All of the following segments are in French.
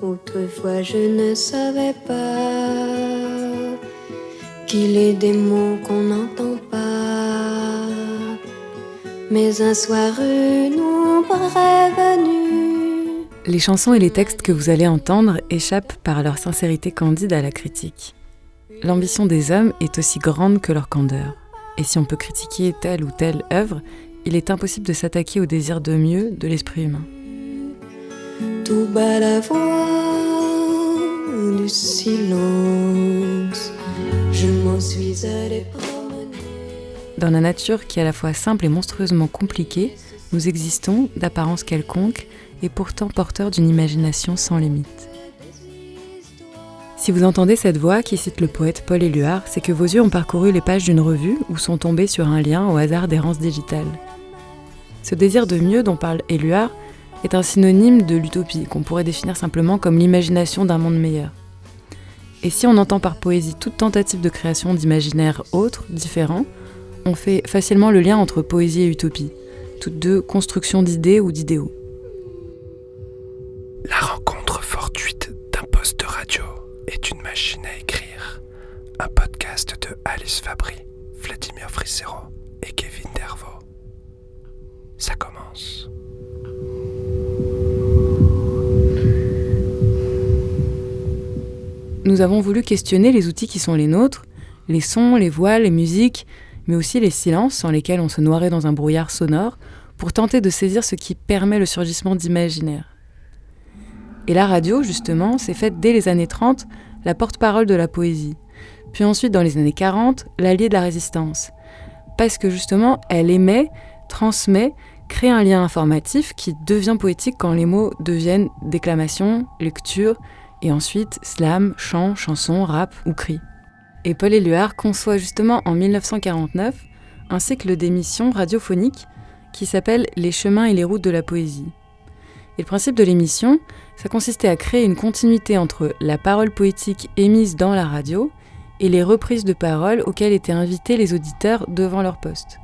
Autrefois je ne savais pas qu'il est des mots qu'on n'entend pas. Mais un soir une ombre est Les chansons et les textes que vous allez entendre échappent par leur sincérité candide à la critique. L'ambition des hommes est aussi grande que leur candeur. Et si on peut critiquer telle ou telle œuvre, il est impossible de s'attaquer au désir de mieux de l'esprit humain. Tout bas la voix du silence, je m'en suis Dans la nature qui est à la fois simple et monstrueusement compliquée, nous existons, d'apparence quelconque, et pourtant porteurs d'une imagination sans limite. Si vous entendez cette voix qui cite le poète Paul Éluard, c'est que vos yeux ont parcouru les pages d'une revue ou sont tombés sur un lien au hasard d'errance digitale. Ce désir de mieux dont parle Éluard est un synonyme de l'utopie, qu'on pourrait définir simplement comme l'imagination d'un monde meilleur. Et si on entend par poésie toute tentative de création d'imaginaires autres, différents, on fait facilement le lien entre poésie et utopie, toutes deux constructions d'idées ou d'idéaux. La rencontre fortuite d'un poste de radio est une machine à écrire. Un podcast de Alice Fabry, Vladimir Frissero et Kevin Dervaux. Ça commence. Nous avons voulu questionner les outils qui sont les nôtres, les sons, les voix, les musiques, mais aussi les silences sans lesquels on se noirait dans un brouillard sonore, pour tenter de saisir ce qui permet le surgissement d'imaginaire. Et la radio, justement, s'est faite dès les années 30 la porte-parole de la poésie. Puis ensuite, dans les années 40, l'allié de la résistance. Parce que justement, elle émet, transmet, crée un lien informatif qui devient poétique quand les mots deviennent déclamation, lecture, et ensuite slam, chant, chanson, rap ou cri. Et Paul Éluard conçoit justement en 1949 un cycle d'émissions radiophoniques qui s'appelle Les chemins et les routes de la poésie. Et le principe de l'émission, ça consistait à créer une continuité entre la parole poétique émise dans la radio et les reprises de paroles auxquelles étaient invités les auditeurs devant leur poste.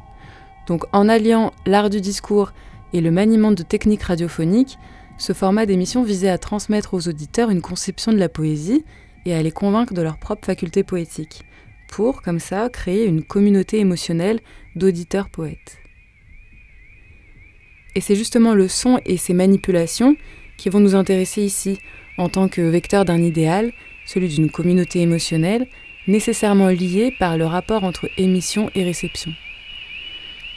Donc en alliant l'art du discours et le maniement de techniques radiophoniques, ce format d'émission visait à transmettre aux auditeurs une conception de la poésie et à les convaincre de leur propre faculté poétique, pour, comme ça, créer une communauté émotionnelle d'auditeurs poètes. Et c'est justement le son et ses manipulations qui vont nous intéresser ici, en tant que vecteur d'un idéal, celui d'une communauté émotionnelle, nécessairement liée par le rapport entre émission et réception.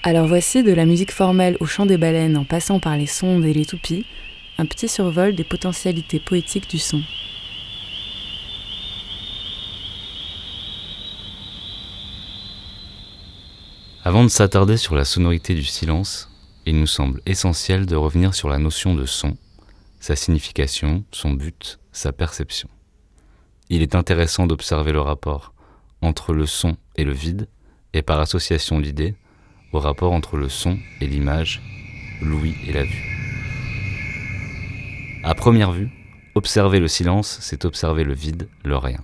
Alors voici de la musique formelle au chant des baleines en passant par les sondes et les toupies, un petit survol des potentialités poétiques du son. Avant de s'attarder sur la sonorité du silence, il nous semble essentiel de revenir sur la notion de son, sa signification, son but, sa perception. Il est intéressant d'observer le rapport entre le son et le vide, et par association d'idées, au rapport entre le son et l'image, l'ouïe et la vue. À première vue, observer le silence, c'est observer le vide, le rien.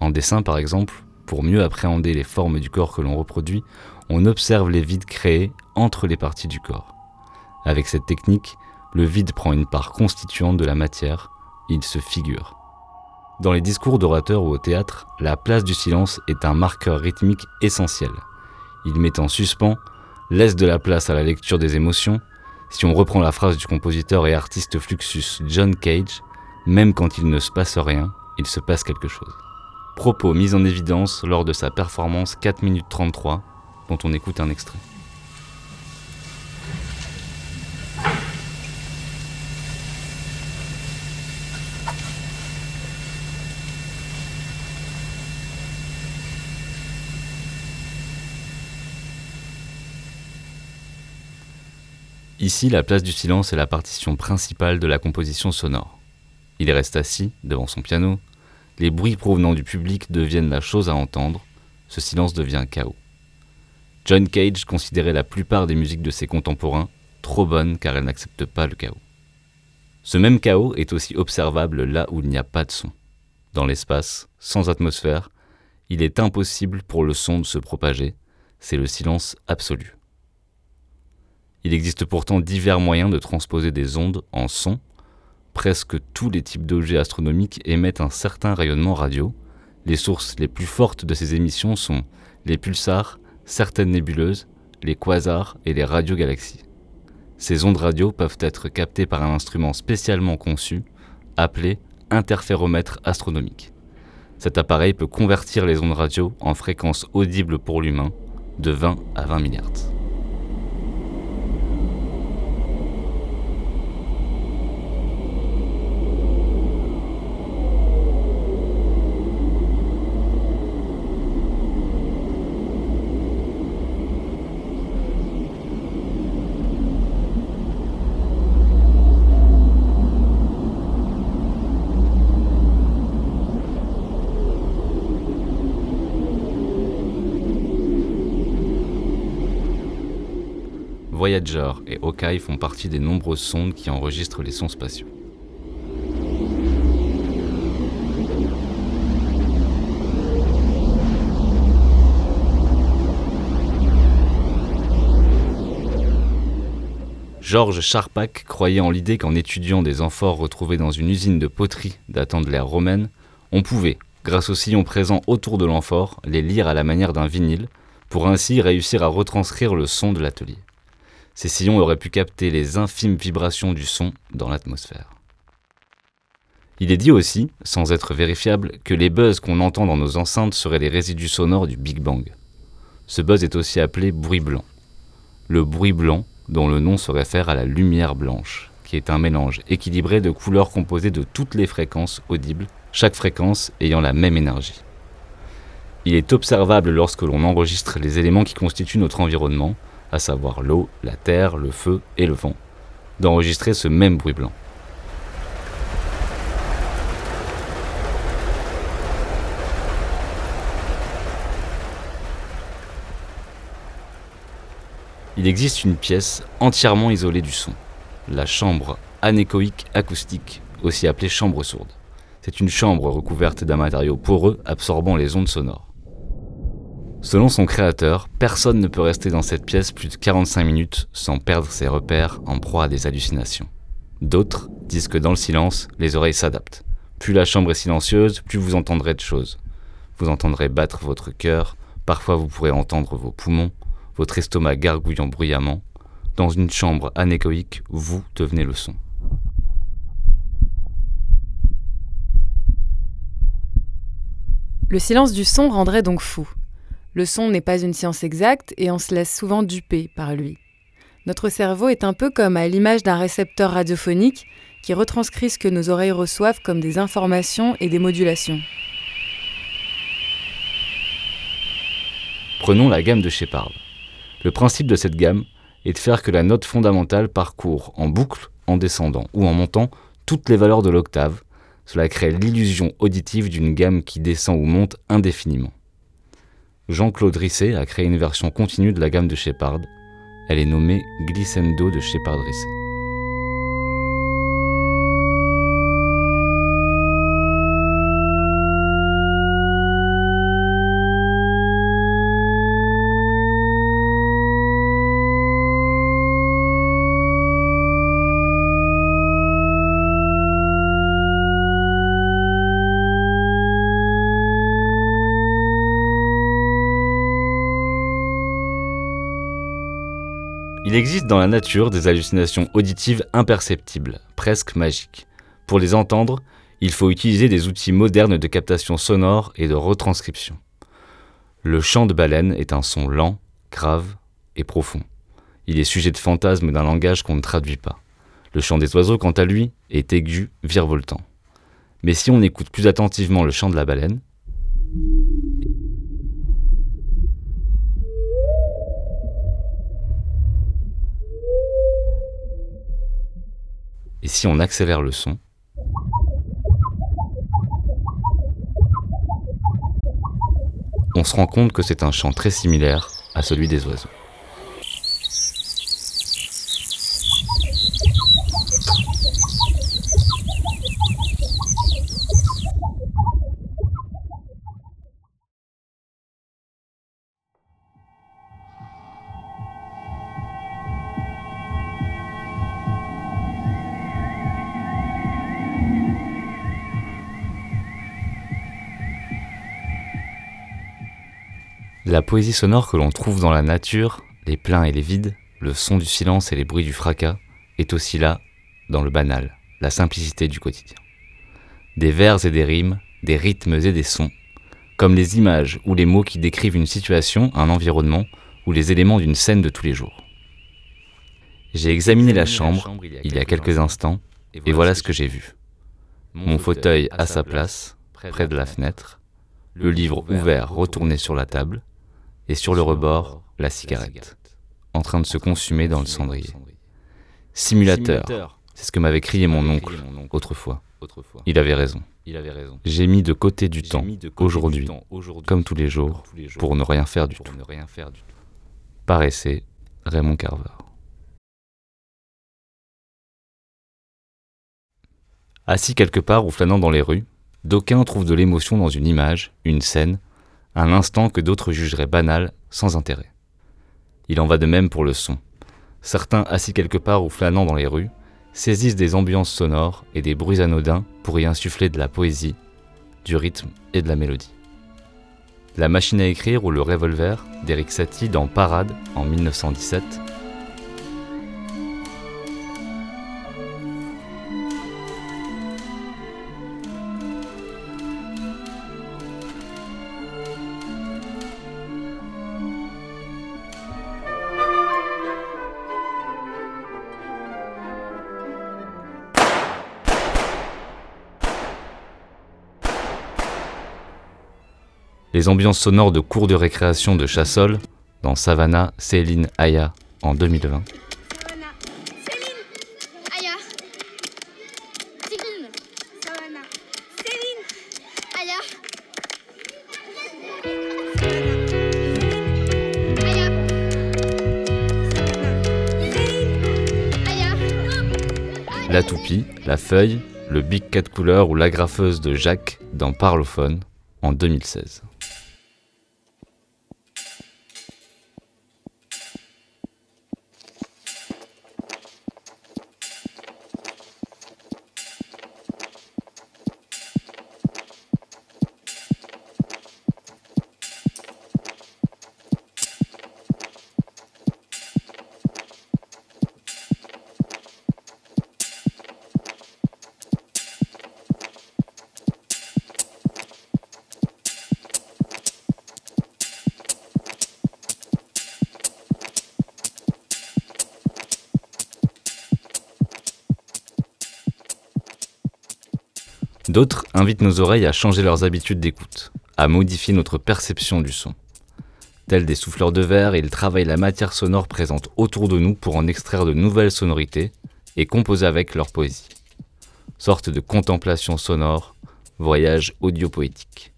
En dessin, par exemple, pour mieux appréhender les formes du corps que l'on reproduit, on observe les vides créés entre les parties du corps. Avec cette technique, le vide prend une part constituante de la matière, il se figure. Dans les discours d'orateurs ou au théâtre, la place du silence est un marqueur rythmique essentiel. Il met en suspens, laisse de la place à la lecture des émotions. Si on reprend la phrase du compositeur et artiste Fluxus John Cage, même quand il ne se passe rien, il se passe quelque chose. Propos mis en évidence lors de sa performance 4 minutes 33 dont on écoute un extrait. Ici, la place du silence est la partition principale de la composition sonore. Il reste assis devant son piano, les bruits provenant du public deviennent la chose à entendre, ce silence devient chaos. John Cage considérait la plupart des musiques de ses contemporains trop bonnes car elles n'acceptent pas le chaos. Ce même chaos est aussi observable là où il n'y a pas de son. Dans l'espace, sans atmosphère, il est impossible pour le son de se propager, c'est le silence absolu. Il existe pourtant divers moyens de transposer des ondes en son, presque tous les types d'objets astronomiques émettent un certain rayonnement radio. Les sources les plus fortes de ces émissions sont les pulsars, certaines nébuleuses, les quasars et les radiogalaxies. Ces ondes radio peuvent être captées par un instrument spécialement conçu, appelé interféromètre astronomique. Cet appareil peut convertir les ondes radio en fréquences audibles pour l'humain de 20 à 20 milliards. Voyager et Hawkeye font partie des nombreuses sondes qui enregistrent les sons spatiaux. Georges Charpak croyait en l'idée qu'en étudiant des amphores retrouvés dans une usine de poterie datant de l'ère romaine, on pouvait, grâce aux sillons présents autour de l'amphore, les lire à la manière d'un vinyle, pour ainsi réussir à retranscrire le son de l'atelier. Ces sillons auraient pu capter les infimes vibrations du son dans l'atmosphère. Il est dit aussi, sans être vérifiable, que les buzz qu'on entend dans nos enceintes seraient les résidus sonores du Big Bang. Ce buzz est aussi appelé bruit blanc. Le bruit blanc, dont le nom se réfère à la lumière blanche, qui est un mélange équilibré de couleurs composées de toutes les fréquences audibles, chaque fréquence ayant la même énergie. Il est observable lorsque l'on enregistre les éléments qui constituent notre environnement, à savoir l'eau, la terre, le feu et le vent, d'enregistrer ce même bruit blanc. Il existe une pièce entièrement isolée du son, la chambre anéchoïque acoustique, aussi appelée chambre sourde. C'est une chambre recouverte d'un matériau poreux absorbant les ondes sonores. Selon son créateur, personne ne peut rester dans cette pièce plus de 45 minutes sans perdre ses repères en proie à des hallucinations. D'autres disent que dans le silence, les oreilles s'adaptent. Plus la chambre est silencieuse, plus vous entendrez de choses. Vous entendrez battre votre cœur, parfois vous pourrez entendre vos poumons, votre estomac gargouillant bruyamment. Dans une chambre anéchoïque, vous devenez le son. Le silence du son rendrait donc fou. Le son n'est pas une science exacte et on se laisse souvent duper par lui. Notre cerveau est un peu comme à l'image d'un récepteur radiophonique qui retranscrit ce que nos oreilles reçoivent comme des informations et des modulations. Prenons la gamme de Shepard. Le principe de cette gamme est de faire que la note fondamentale parcourt en boucle, en descendant ou en montant toutes les valeurs de l'octave. Cela crée l'illusion auditive d'une gamme qui descend ou monte indéfiniment. Jean-Claude Risset a créé une version continue de la gamme de Shepard. Elle est nommée Glissando de Shepard-Risset. Il existe dans la nature des hallucinations auditives imperceptibles, presque magiques. Pour les entendre, il faut utiliser des outils modernes de captation sonore et de retranscription. Le chant de baleine est un son lent, grave et profond. Il est sujet de fantasmes d'un langage qu'on ne traduit pas. Le chant des oiseaux, quant à lui, est aigu, virevoltant. Mais si on écoute plus attentivement le chant de la baleine, Et si on accélère le son, on se rend compte que c'est un chant très similaire à celui des oiseaux. La poésie sonore que l'on trouve dans la nature, les pleins et les vides, le son du silence et les bruits du fracas, est aussi là, dans le banal, la simplicité du quotidien. Des vers et des rimes, des rythmes et des sons, comme les images ou les mots qui décrivent une situation, un environnement, ou les éléments d'une scène de tous les jours. J'ai examiné la chambre il y a quelques instants, et voilà ce que j'ai vu. Mon fauteuil à sa place, près de la fenêtre, le livre ouvert retourné sur la table, et sur le rebord, la cigarette, en train de se consumer dans le cendrier. Simulateur, c'est ce que m'avait crié mon oncle autrefois. Il avait raison. J'ai mis de côté du temps, aujourd'hui, comme tous les jours, pour ne rien faire du tout. Paraissait Raymond Carver. Assis quelque part ou flânant dans les rues, d'aucuns trouvent de l'émotion dans une image, une scène, un instant que d'autres jugeraient banal, sans intérêt. Il en va de même pour le son. Certains, assis quelque part ou flânant dans les rues, saisissent des ambiances sonores et des bruits anodins pour y insuffler de la poésie, du rythme et de la mélodie. La machine à écrire ou le revolver d'Eric Satie dans Parade en 1917 les ambiances sonores de cours de récréation de Chassol dans Savannah, Céline Aya en 2020. La toupie, la feuille, le Big Cat couleur ou l'agrafeuse de Jacques dans Parlophone en 2016. D'autres invitent nos oreilles à changer leurs habitudes d'écoute, à modifier notre perception du son. Tels des souffleurs de verre, ils travaillent la matière sonore présente autour de nous pour en extraire de nouvelles sonorités et composer avec leur poésie. Sorte de contemplation sonore, voyage audio-poétique.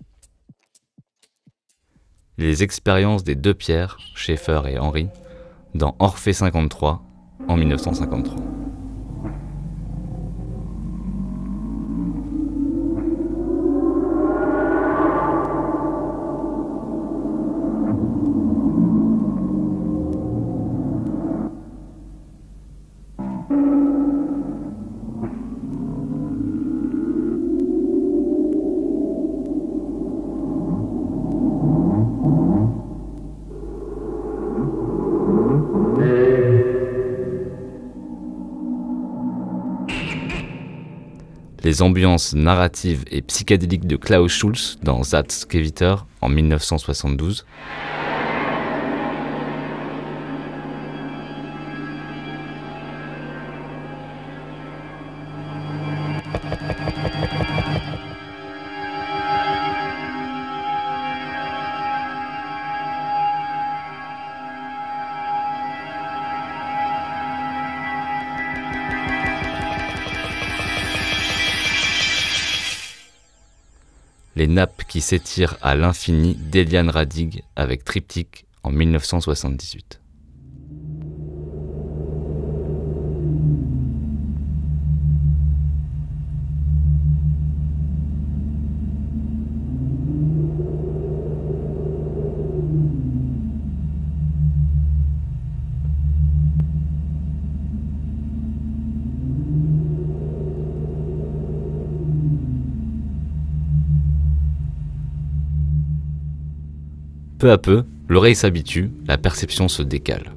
Les expériences des deux pierres, Schaeffer et Henry, dans Orphée 53 en 1953. Les ambiances narratives et psychédéliques de Klaus Schulz dans Gewitter en 1972. Les nappes qui s'étirent à l'infini d'Eliane Radig avec Triptyque en 1978. Peu à peu, L'oreille s'habitue, la perception se décale.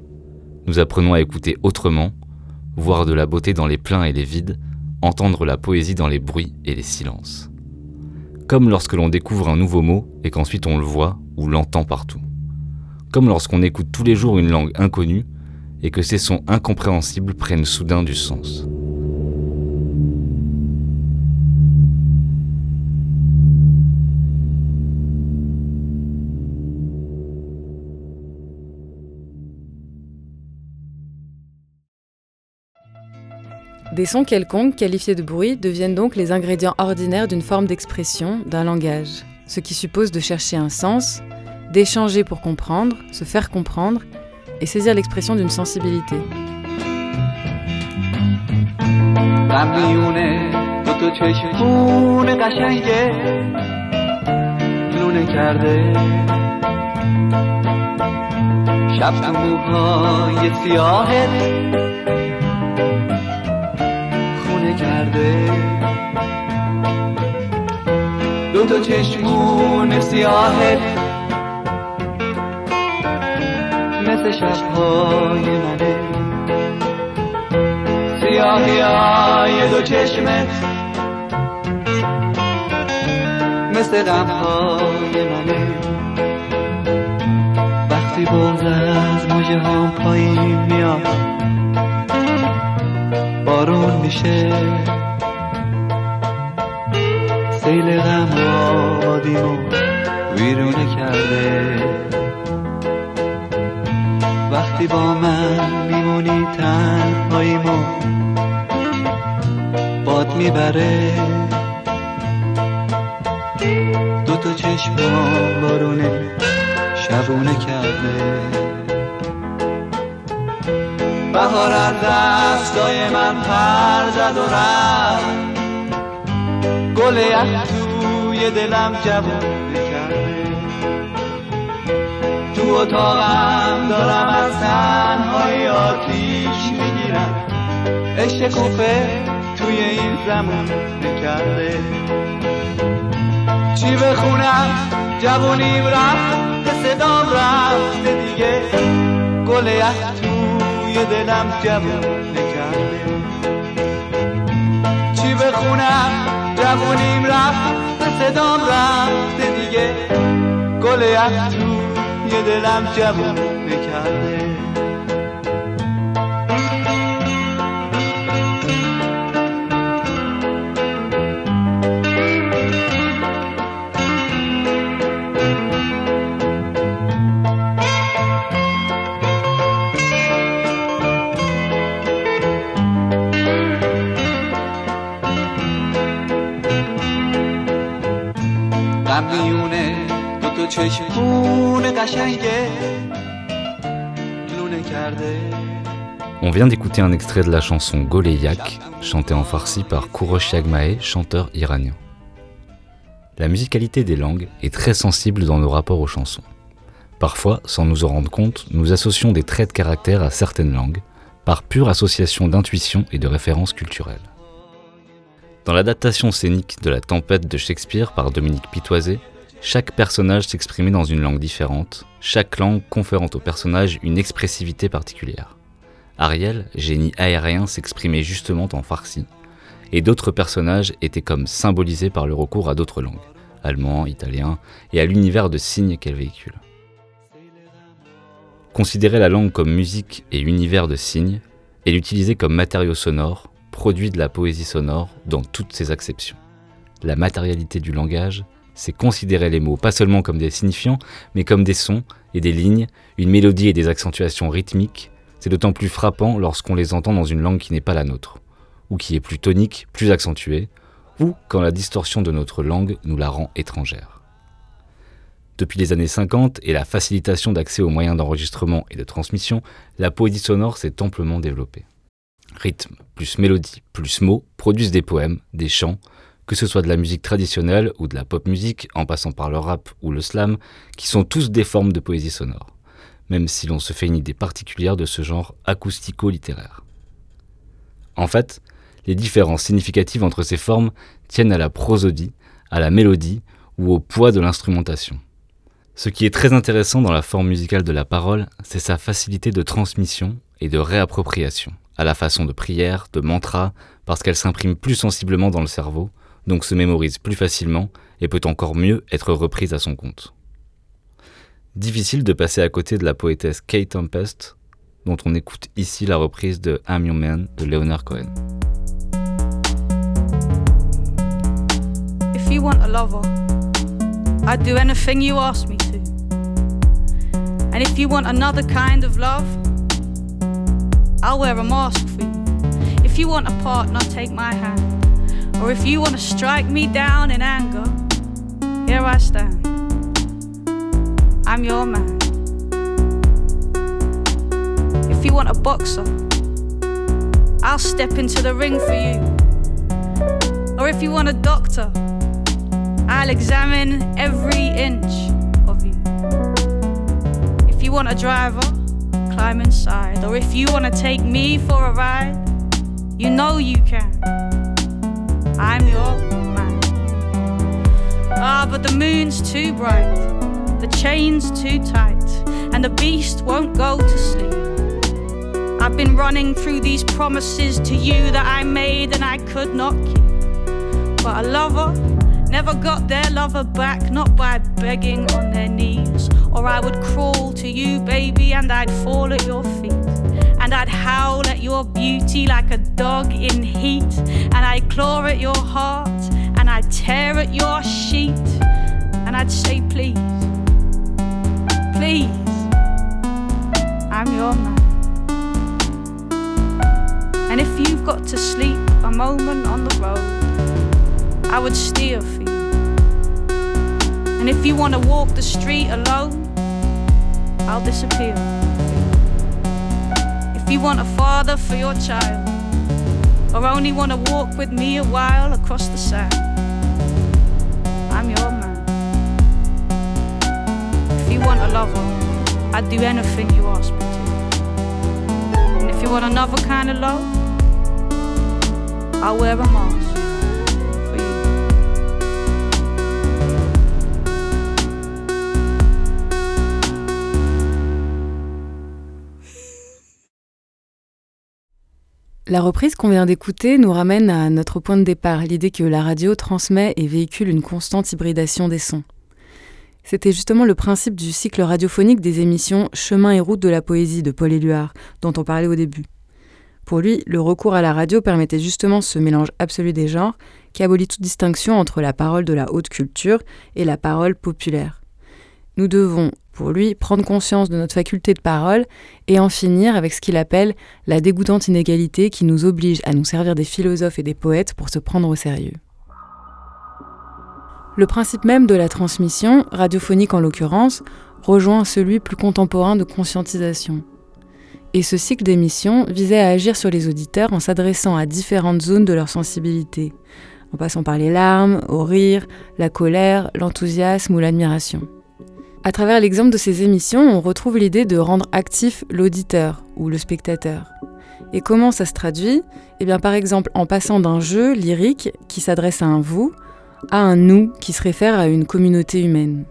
Nous apprenons à écouter autrement, voir de la beauté dans les pleins et les vides, entendre la poésie dans les bruits et les silences. Comme lorsque l'on découvre un nouveau mot et qu'ensuite on le voit ou l'entend partout. Comme lorsqu'on écoute tous les jours une langue inconnue et que ces sons incompréhensibles prennent soudain du sens. Des sons quelconques, qualifiés de bruit, deviennent donc les ingrédients ordinaires d'une forme d'expression, d'un langage, ce qui suppose de chercher un sens, d'échanger pour comprendre, se faire comprendre et saisir l'expression d'une sensibilité. کرده. دو تا چشمون سیاهت مثل شبهای منه. سیاهی های دو چشمت مثل غمهای منه. وقتی بغز از موجه هم پایین میاد. میشه. سیل غم آبادیمو ویرونه کرده. وقتی با من میمونی تنهاییمو باد می‌بره. دو تا چشم بارونه شبونه کرده. بهار از دستای من پر زد و رفت. گل یخ توی دلم جوون کرده تو اتاقم دارم از تنهای آتیش می‌گیرم. عشق کوفه توی این زمان کرده چی بخونم جوونیم رفت صدام رفته دیگه. گل یخ دلم جوون کرده چی بخونم؟ جوونیم رفت به صدام رفته دیگه. گل توی دلم جوون کرده On vient d'écouter un extrait de la chanson Goleyak, chantée en farsi par Kourosh Yagmae, chanteur iranien. La musicalité des langues est très sensible dans nos rapports aux chansons. Parfois, sans nous en rendre compte, nous associons des traits de caractère à certaines langues, par pure association d'intuition et de références culturelles. Dans l'adaptation scénique de La Tempête de Shakespeare par Dominique Pitoisé, chaque personnage s'exprimait dans une langue différente, chaque langue conférant au personnage une expressivité particulière. Ariel, génie aérien, s'exprimait justement en farsi, et d'autres personnages étaient comme symbolisés par le recours à d'autres langues, allemand, italien, et à l'univers de signes qu'elle véhicule. Considérer la langue comme musique et univers de signes, et l'utiliser comme matériau sonore, produit de la poésie sonore dans toutes ses acceptions. La matérialité du langage c'est considérer les mots pas seulement comme des signifiants, mais comme des sons et des lignes, une mélodie et des accentuations rythmiques. C'est d'autant plus frappant lorsqu'on les entend dans une langue qui n'est pas la nôtre, ou qui est plus tonique, plus accentuée, ou quand la distorsion de notre langue nous la rend étrangère. Depuis les années 50 et la facilitation d'accès aux moyens d'enregistrement et de transmission, la poésie sonore s'est amplement développée. Rythme, plus mélodie, plus mots produisent des poèmes, des chants, que ce soit de la musique traditionnelle ou de la pop musique, en passant par le rap ou le slam, qui sont tous des formes de poésie sonore, même si l'on se fait une idée particulière de ce genre acoustico-littéraire. En fait, les différences significatives entre ces formes tiennent à la prosodie, à la mélodie ou au poids de l'instrumentation. Ce qui est très intéressant dans la forme musicale de la parole, c'est sa facilité de transmission et de réappropriation, à la façon de prière, de mantra, parce qu'elle s'imprime plus sensiblement dans le cerveau, donc se mémorise plus facilement et peut encore mieux être reprise à son compte. Difficile de passer à côté de la poétesse Kate Tempest, dont on écoute ici la reprise de I'm Your Man de Leonard Cohen. If you want a lover, I'd do anything you ask me to. And if you want another kind of love, I'll wear a mask for you. If you want a partner, take my hand. Or if you want to strike me down in anger, here I stand. I'm your man. If you want a boxer, I'll step into the ring for you. Or if you want a doctor, I'll examine every inch of you. If you want a driver, climb inside. Or if you want to take me for a ride, you know you can. I'm your man. Ah, but the moon's too bright, the chain's too tight, and the beast won't go to sleep. I've been running through these promises to you that I made and I could not keep. But a lover never got their lover back, not by begging on their knees. Or I would crawl to you, baby, and I'd fall at your feet. And I'd howl at your beauty like a dog in heat. And I'd claw at your heart, and I'd tear at your sheet. And I'd say, please, please, I'm your man. And if you've got to sleep a moment on the road, I would steer for you. And if you want to walk the street alone, I'll disappear. If you want a father for your child, or only want to walk with me a while across the sand, I'm your man. If you want a lover, I'd do anything you ask me to. And if you want another kind of love, I'll wear a mask La reprise qu'on vient d'écouter nous ramène à notre point de départ, l'idée que la radio transmet et véhicule une constante hybridation des sons. C'était justement le principe du cycle radiophonique des émissions Chemin et route de la poésie de Paul Éluard, dont on parlait au début. Pour lui, le recours à la radio permettait justement ce mélange absolu des genres qui abolit toute distinction entre la parole de la haute culture et la parole populaire. Nous devons, pour lui, prendre conscience de notre faculté de parole et en finir avec ce qu'il appelle la dégoûtante inégalité qui nous oblige à nous servir des philosophes et des poètes pour se prendre au sérieux. Le principe même de la transmission, radiophonique en l'occurrence, rejoint celui plus contemporain de conscientisation. Et ce cycle d'émissions visait à agir sur les auditeurs en s'adressant à différentes zones de leur sensibilité, en passant par les larmes, au rire, la colère, l'enthousiasme ou l'admiration. À travers l'exemple de ces émissions, on retrouve l'idée de rendre actif l'auditeur ou le spectateur. Et comment ça se traduit? Eh bien, par exemple, en passant d'un jeu lyrique qui s'adresse à un vous à un nous qui se réfère à une communauté humaine.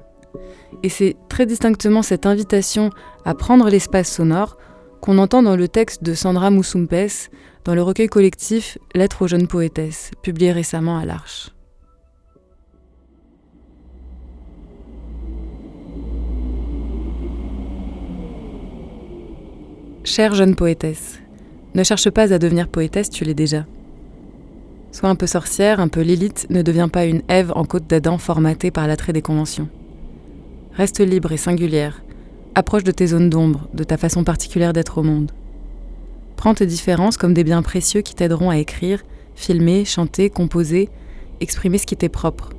Et c'est très distinctement cette invitation à prendre l'espace sonore qu'on entend dans le texte de Sandra Moussumpes dans le recueil collectif Lettres aux jeunes poétesses, publié récemment à l'Arche. Chère jeune poétesse, ne cherche pas à devenir poétesse, tu l'es déjà. Sois un peu sorcière, un peu Lilith, ne deviens pas une Ève en côte d'Adam formatée par l'attrait des conventions. Reste libre et singulière, approche de tes zones d'ombre, de ta façon particulière d'être au monde. Prends tes différences comme des biens précieux qui t'aideront à écrire, filmer, chanter, composer, exprimer ce qui t'est propre.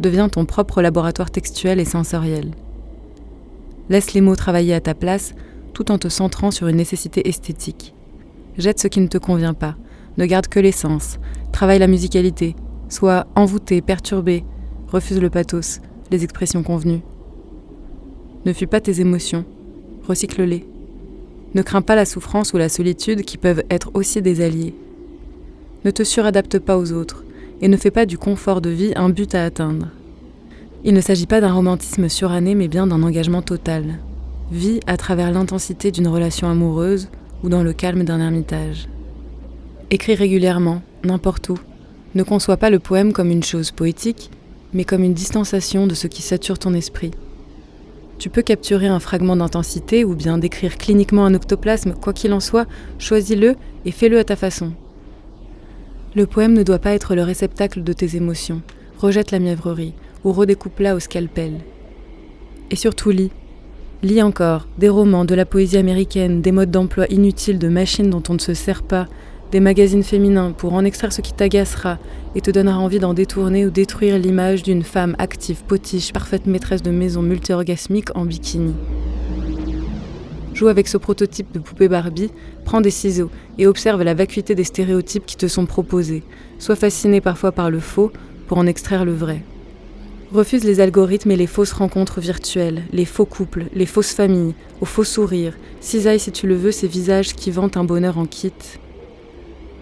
Deviens ton propre laboratoire textuel et sensoriel. Laisse les mots travailler à ta place tout en te centrant sur une nécessité esthétique. Jette ce qui ne te convient pas, ne garde que l'essence, travaille la musicalité, sois envoûté, perturbé, refuse le pathos, les expressions convenues. Ne fuis pas tes émotions, recycle-les. Ne crains pas la souffrance ou la solitude qui peuvent être aussi des alliés. Ne te suradapte pas aux autres et ne fais pas du confort de vie un but à atteindre. Il ne s'agit pas d'un romantisme suranné, mais bien d'un engagement total. Vie à travers l'intensité d'une relation amoureuse ou dans le calme d'un ermitage. Écris régulièrement, n'importe où. Ne conçois pas le poème comme une chose poétique, mais comme une distanciation de ce qui sature ton esprit. Tu peux capturer un fragment d'intensité ou bien décrire cliniquement un octoplasme, quoi qu'il en soit, choisis-le et fais-le à ta façon. Le poème ne doit pas être le réceptacle de tes émotions. Rejette la mièvrerie ou redécoupe-la au scalpel. Et surtout lis. Lis encore des romans, de la poésie américaine, des modes d'emploi inutiles de machines dont on ne se sert pas, des magazines féminins pour en extraire ce qui t'agacera et te donnera envie d'en détourner ou détruire l'image d'une femme active, potiche, parfaite maîtresse de maison multi-orgasmique en bikini. Joue avec ce prototype de poupée Barbie, prends des ciseaux et observe la vacuité des stéréotypes qui te sont proposés. Sois fasciné parfois par le faux pour en extraire le vrai. Refuse les algorithmes et les fausses rencontres virtuelles, les faux couples, les fausses familles, aux faux sourires. Cisaille si tu le veux ces visages qui vantent un bonheur en kit.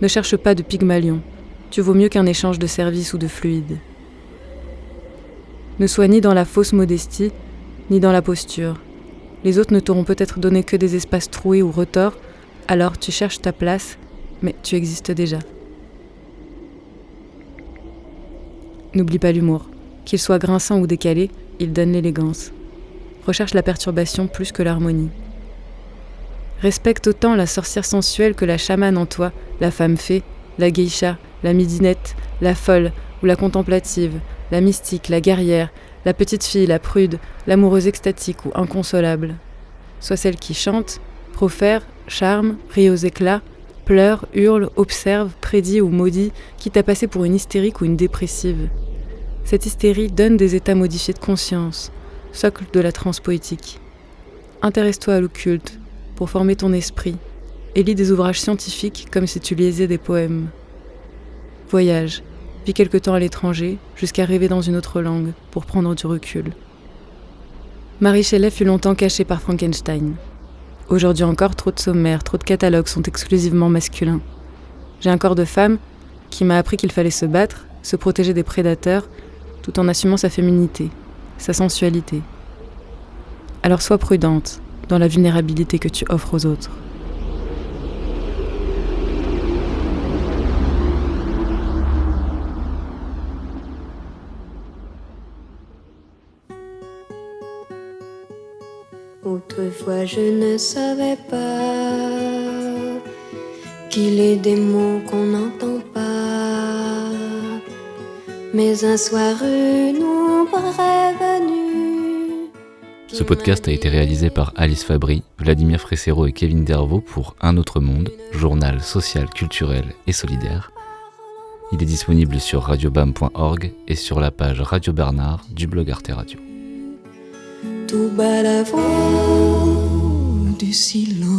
Ne cherche pas de Pygmalion. Tu vaux mieux qu'un échange de services ou de fluides. Ne sois ni dans la fausse modestie, ni dans la posture. Les autres ne t'auront peut-être donné que des espaces troués ou retors, alors tu cherches ta place, mais tu existes déjà. N'oublie pas l'humour. Qu'il soit grinçant ou décalé, il donne l'élégance. Recherche la perturbation plus que l'harmonie. Respecte autant la sorcière sensuelle que la chamane en toi, la femme fée, la geisha, la midinette, la folle ou la contemplative, la mystique, la guerrière, la petite fille, la prude, l'amoureuse extatique ou inconsolable. Sois celle qui chante, profère, charme, rit aux éclats, pleure, hurle, observe, prédit ou maudit, qui t'a passé pour une hystérique ou une dépressive. Cette hystérie donne des états modifiés de conscience, socle de la transe poétique. Intéresse-toi à l'occulte, pour former ton esprit et lis des ouvrages scientifiques comme si tu lisais des poèmes. Voyage, vis quelque temps à l'étranger jusqu'à rêver dans une autre langue pour prendre du recul. Marie Shelley fut longtemps cachée par Frankenstein. Aujourd'hui encore, trop de sommaires, trop de catalogues sont exclusivement masculins. J'ai un corps de femme qui m'a appris qu'il fallait se battre, se protéger des prédateurs, tout en assumant sa féminité, sa sensualité. Alors sois prudente, dans la vulnérabilité que tu offres aux autres. Autrefois je ne savais pas qu'il est des mots qu'on n'entend pas. Mais un soir une ombre est venue. Ce podcast a été réalisé par Alice Fabry, Vladimir Fressero et Kevin Dervaux pour Un autre monde, journal social, culturel et solidaire. Il est disponible sur radiobam.org et sur la page Radio Bernard du blog Arte Radio. Tout bas du silence.